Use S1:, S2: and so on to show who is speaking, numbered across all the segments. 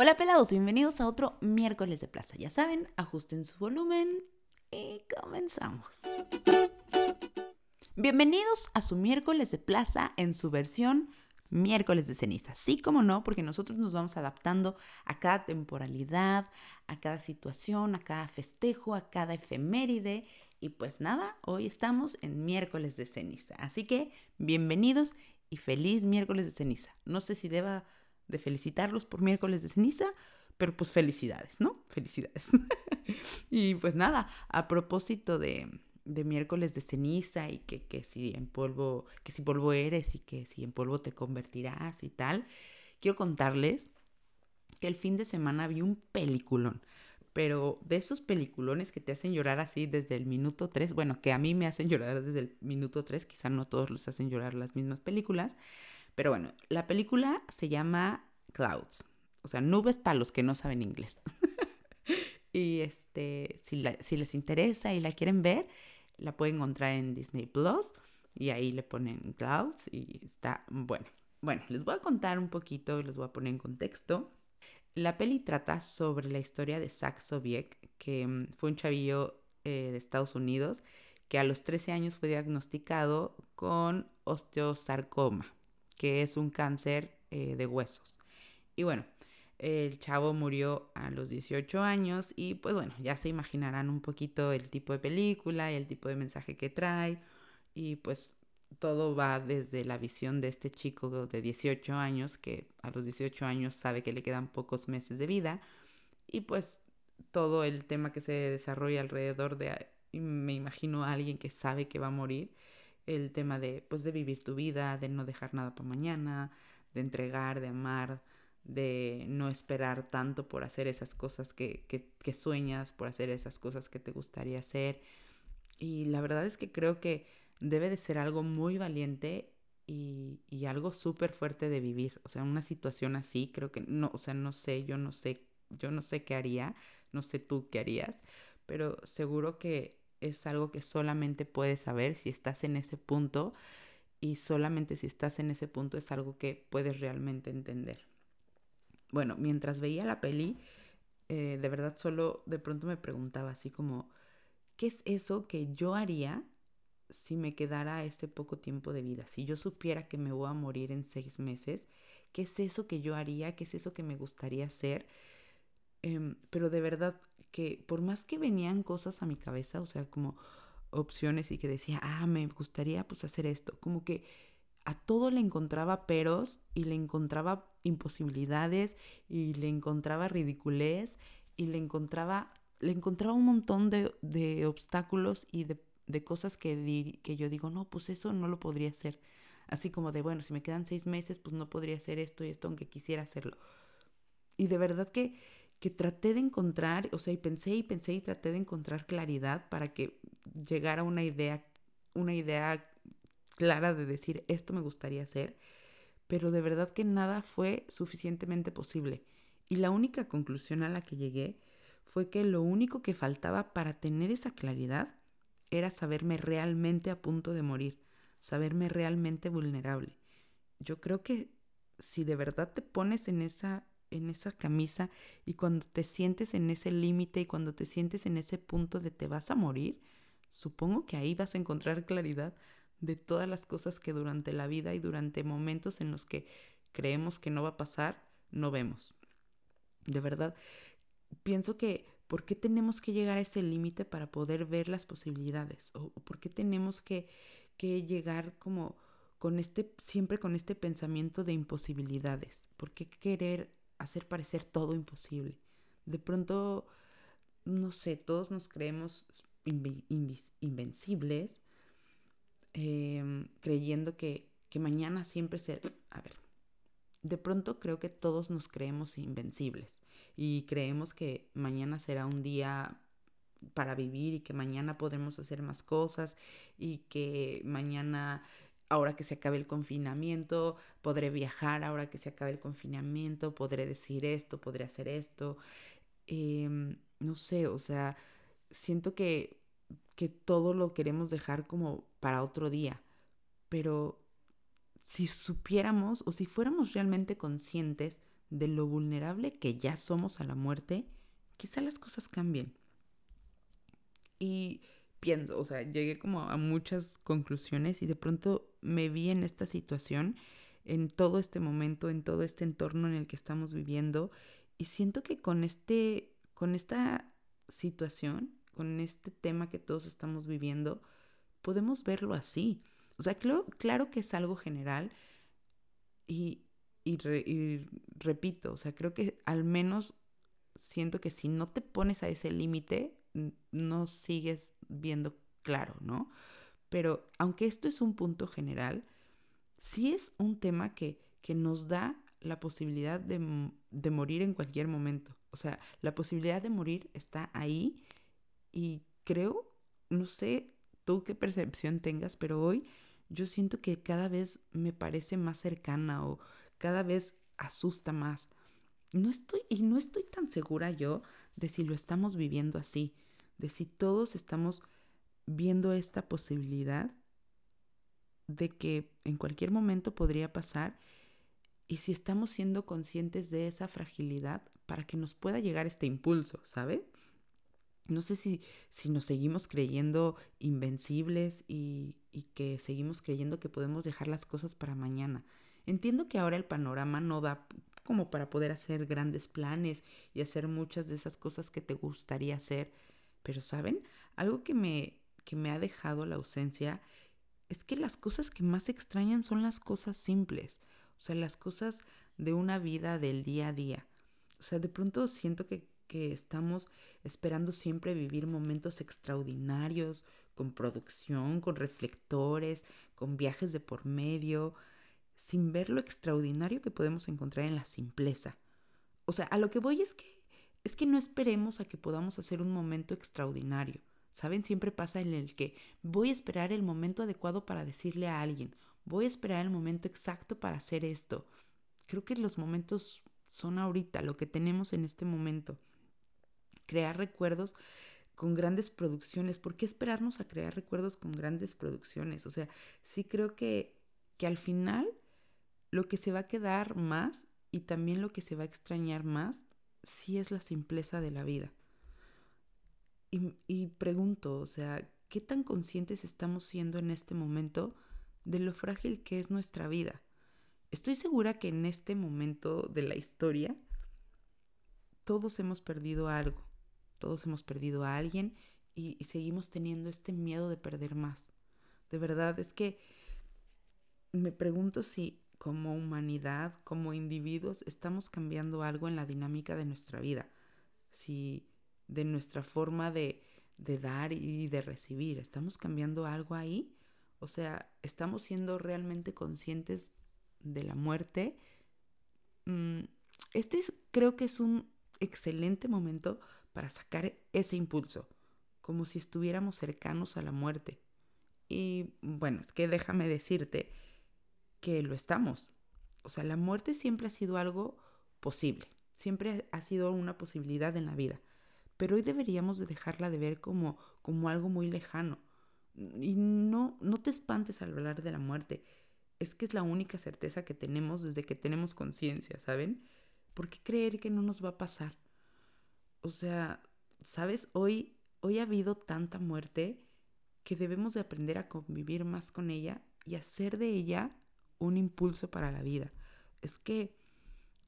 S1: Hola pelados, bienvenidos a otro miércoles de plaza. Ya saben, ajusten su volumen y comenzamos. Bienvenidos a su miércoles de plaza en su versión miércoles de ceniza. Sí, como no, porque nosotros nos vamos adaptando a cada temporalidad, a cada situación, a cada festejo, a cada efeméride. Y pues nada, hoy estamos en miércoles de ceniza. Así que bienvenidos y feliz miércoles de ceniza. No sé si deba de felicitarlos por miércoles de ceniza, pero pues felicidades, ¿no? Felicidades. y pues nada, a propósito de, de miércoles de ceniza y que, que, si en polvo, que si polvo eres y que si en polvo te convertirás y tal, quiero contarles que el fin de semana vi un peliculón. Pero de esos peliculones que te hacen llorar así desde el minuto 3, bueno, que a mí me hacen llorar desde el minuto 3, quizá no todos los hacen llorar las mismas películas, pero bueno, la película se llama Clouds, o sea, nubes para los que no saben inglés. y este, si, les interesa y la quieren ver, la pueden encontrar en Disney Plus y ahí le ponen Clouds y está bueno. Bueno, les voy a contar un poquito, les voy a poner en contexto. La peli trata sobre la historia de Zach Sobiek, que mm, fue un chavillo eh, de Estados Unidos que a los 13 años fue diagnosticado con osteosarcoma que es un cáncer eh, de huesos. Y bueno, el chavo murió a los 18 años y pues bueno, ya se imaginarán un poquito el tipo de película y el tipo de mensaje que trae y pues todo va desde la visión de este chico de 18 años que a los 18 años sabe que le quedan pocos meses de vida y pues todo el tema que se desarrolla alrededor de me imagino a alguien que sabe que va a morir el tema de, pues, de vivir tu vida, de no dejar nada para mañana, de entregar, de amar, de no esperar tanto por hacer esas cosas que, que, sueñas, por hacer esas cosas que te gustaría hacer. Y la verdad es que creo que debe de ser algo muy valiente y, y algo súper fuerte de vivir. O sea, una situación así, creo que no, o sea, no sé, yo no sé, yo no sé qué haría, no sé tú qué harías, pero seguro que es algo que solamente puedes saber si estás en ese punto y solamente si estás en ese punto es algo que puedes realmente entender. Bueno, mientras veía la peli, eh, de verdad solo de pronto me preguntaba así como, ¿qué es eso que yo haría si me quedara este poco tiempo de vida? Si yo supiera que me voy a morir en seis meses, ¿qué es eso que yo haría? ¿Qué es eso que me gustaría hacer? Em, pero de verdad que por más que venían cosas a mi cabeza, o sea, como opciones y que decía, ah, me gustaría pues hacer esto, como que a todo le encontraba peros y le encontraba imposibilidades y le encontraba ridiculez y le encontraba, le encontraba un montón de, de obstáculos y de, de cosas que, que yo digo, no, pues eso no lo podría hacer. Así como de, bueno, si me quedan seis meses, pues no podría hacer esto y esto, aunque quisiera hacerlo. Y de verdad que que traté de encontrar, o sea, y pensé y pensé y traté de encontrar claridad para que llegara una idea, una idea clara de decir esto me gustaría hacer, pero de verdad que nada fue suficientemente posible. Y la única conclusión a la que llegué fue que lo único que faltaba para tener esa claridad era saberme realmente a punto de morir, saberme realmente vulnerable. Yo creo que si de verdad te pones en esa en esa camisa y cuando te sientes en ese límite y cuando te sientes en ese punto de te vas a morir, supongo que ahí vas a encontrar claridad de todas las cosas que durante la vida y durante momentos en los que creemos que no va a pasar, no vemos. De verdad, pienso que ¿por qué tenemos que llegar a ese límite para poder ver las posibilidades? ¿O por qué tenemos que, que llegar como con este, siempre con este pensamiento de imposibilidades? ¿Por qué querer hacer parecer todo imposible. De pronto, no sé, todos nos creemos invencibles, em, creyendo que, que mañana siempre será... A ver, de pronto creo que todos nos creemos invencibles y creemos que mañana será un día para vivir y que mañana podemos hacer más cosas y que mañana ahora que se acabe el confinamiento, podré viajar ahora que se acabe el confinamiento, podré decir esto, podré hacer esto. Em, no sé, o sea, siento que, que todo lo queremos dejar como para otro día, pero si supiéramos o si fuéramos realmente conscientes de lo vulnerable que ya somos a la muerte, quizá las cosas cambien. Y pienso, o sea, llegué como a muchas conclusiones y de pronto me vi en esta situación, en todo este momento, en todo este entorno en el que estamos viviendo y siento que con este con esta situación, con este tema que todos estamos viviendo, podemos verlo así. O sea, claro, claro que es algo general y, y repito, o sea, creo que al menos siento que si no te pones a ese límite, no sigues viendo claro, ¿no? Pero aunque esto es un punto general, sí es un tema que, que nos da la posibilidad de, de, morir en cualquier momento. O sea, la posibilidad de morir está ahí y creo, no sé tú qué percepción tengas, pero hoy yo siento que cada vez me parece más cercana o cada vez asusta más. No estoy, y no estoy tan segura yo de si lo estamos viviendo así, de si todos estamos viendo esta posibilidad de que en cualquier momento podría pasar y si estamos siendo conscientes de esa fragilidad para que nos pueda llegar este impulso, ¿sabe? No sé si, si nos seguimos creyendo invencibles y, y que seguimos creyendo que podemos dejar las cosas para mañana. Entiendo que ahora el panorama no da como para poder hacer grandes planes y hacer muchas de esas cosas que te gustaría hacer. Pero, ¿saben? Algo que me, que me ha dejado la ausencia es que las cosas que más extrañan son las cosas simples, o sea, las cosas de una vida del día a día. O sea, de pronto siento que, que estamos esperando siempre vivir momentos extraordinarios, con producción, con reflectores, con viajes de por medio, sin ver lo extraordinario que podemos encontrar en la simpleza. O sea, a lo que voy es que es que no esperemos a que podamos hacer un momento extraordinario. ¿Saben? Siempre pasa en el que voy a esperar el momento adecuado para decirle a alguien, voy a esperar el momento exacto para hacer esto. Creo que los momentos son ahorita, lo que tenemos en este momento. Crear recuerdos con grandes producciones. ¿Por qué esperarnos a crear recuerdos con grandes producciones? O sea, sí creo que, que al final lo que se va a quedar más y también lo que se va a extrañar más, sí es la simpleza de la vida. Y, pregunto, o sea, ¿qué tan conscientes estamos siendo en este momento de lo frágil que es nuestra vida? Estoy segura que en este momento de la historia todos hemos perdido algo, todos hemos perdido a alguien y, y seguimos teniendo este miedo de perder más. De verdad, es que me pregunto si como humanidad, como individuos, estamos cambiando algo en la dinámica de nuestra vida. Si de nuestra forma de, de dar y de recibir, ¿estamos cambiando algo ahí? O sea, ¿estamos siendo realmente conscientes de la muerte? Mm, este es, creo que es un excelente momento para sacar ese impulso, como si estuviéramos cercanos a la muerte. Y bueno, es que déjame decirte, que lo estamos. O sea, la muerte siempre ha sido algo posible, siempre ha sido una posibilidad en la vida, pero hoy deberíamos de dejarla de ver como, como algo muy lejano. Y no, no te espantes al hablar de la muerte, es que es la única certeza que tenemos desde que tenemos conciencia, ¿saben? ¿Por qué creer que no nos va a pasar? O sea, ¿sabes? Hoy, hoy ha habido tanta muerte que debemos de aprender a convivir más con ella y hacer de ella un impulso para la vida. Es que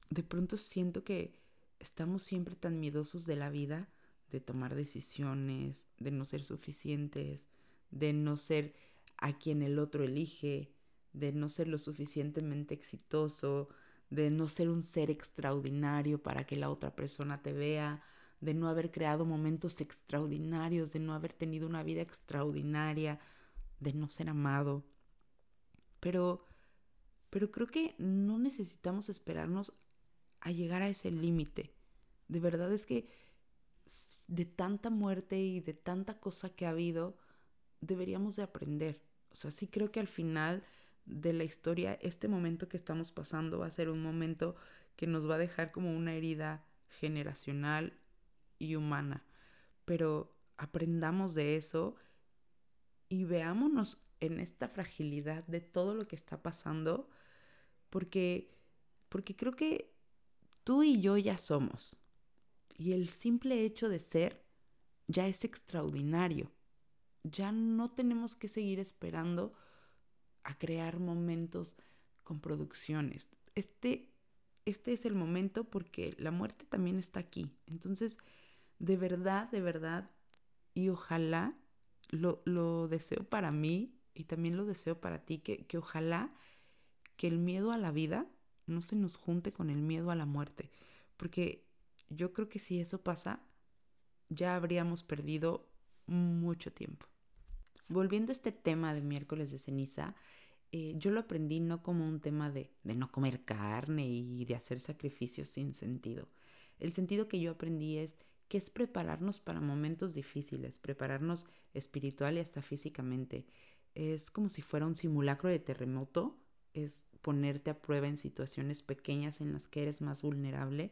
S1: de pronto siento que estamos siempre tan miedosos de la vida, de tomar decisiones, de no ser suficientes, de no ser a quien el otro elige, de no ser lo suficientemente exitoso, de no ser un ser extraordinario para que la otra persona te vea, de no haber creado momentos extraordinarios, de no haber tenido una vida extraordinaria, de no ser amado. Pero pero creo que no necesitamos esperarnos a llegar a ese límite. De verdad es que de tanta muerte y de tanta cosa que ha habido, deberíamos de aprender. O sea, sí creo que al final de la historia, este momento que estamos pasando va a ser un momento que nos va a dejar como una herida generacional y humana. Pero aprendamos de eso y veámonos en esta fragilidad de todo lo que está pasando porque, porque creo que Tú y yo ya somos. Y el simple hecho de ser ya es extraordinario. Ya no tenemos que seguir esperando a crear momentos con producciones. Este, este es el momento porque la muerte también está aquí. Entonces, de verdad, de verdad, y ojalá, lo, lo deseo para mí y también lo deseo para ti, que, que ojalá que el miedo a la vida no se nos junte con el miedo a la muerte. Porque yo creo que si eso pasa, ya habríamos perdido mucho tiempo. Volviendo a este tema de miércoles de ceniza, eh, yo lo aprendí no como un tema de, de no comer carne y de hacer sacrificios sin sentido. El sentido que yo aprendí es que es prepararnos para momentos difíciles, prepararnos espiritual y hasta físicamente. Es como si fuera un simulacro de terremoto, es ponerte a prueba en situaciones pequeñas en las que eres más vulnerable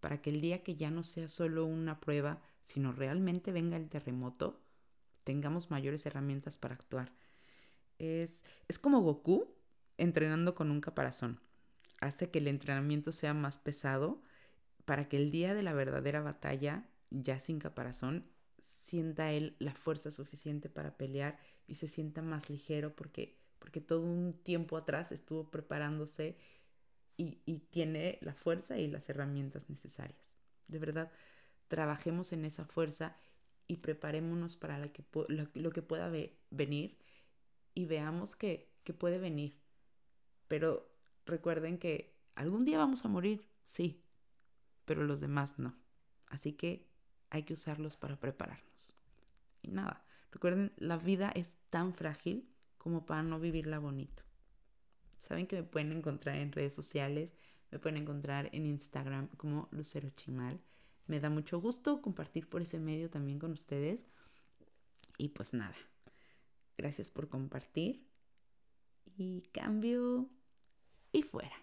S1: para que el día que ya no sea solo una prueba, sino realmente venga el terremoto, tengamos mayores herramientas para actuar. Es, es como Goku entrenando con un caparazón. Hace que el entrenamiento sea más pesado para que el día de la verdadera batalla, ya sin caparazón, sienta él la fuerza suficiente para pelear y se sienta más ligero porque, porque todo un tiempo atrás estuvo preparándose y, tiene la fuerza y las herramientas necesarias. De verdad, trabajemos en esa fuerza y preparémonos para lo que, pueda venir y veamos que, que puede venir. Pero recuerden que algún día vamos a morir, sí, pero los demás no. Así que hay que usarlos para prepararnos. Y nada, recuerden, la vida es tan frágil como para no vivirla bonito. Saben que me pueden encontrar en redes sociales, me pueden encontrar en Instagram como Lucero Chimal. Me da mucho gusto compartir por ese medio también con ustedes. Y pues nada, gracias por compartir. Y cambio y fuera.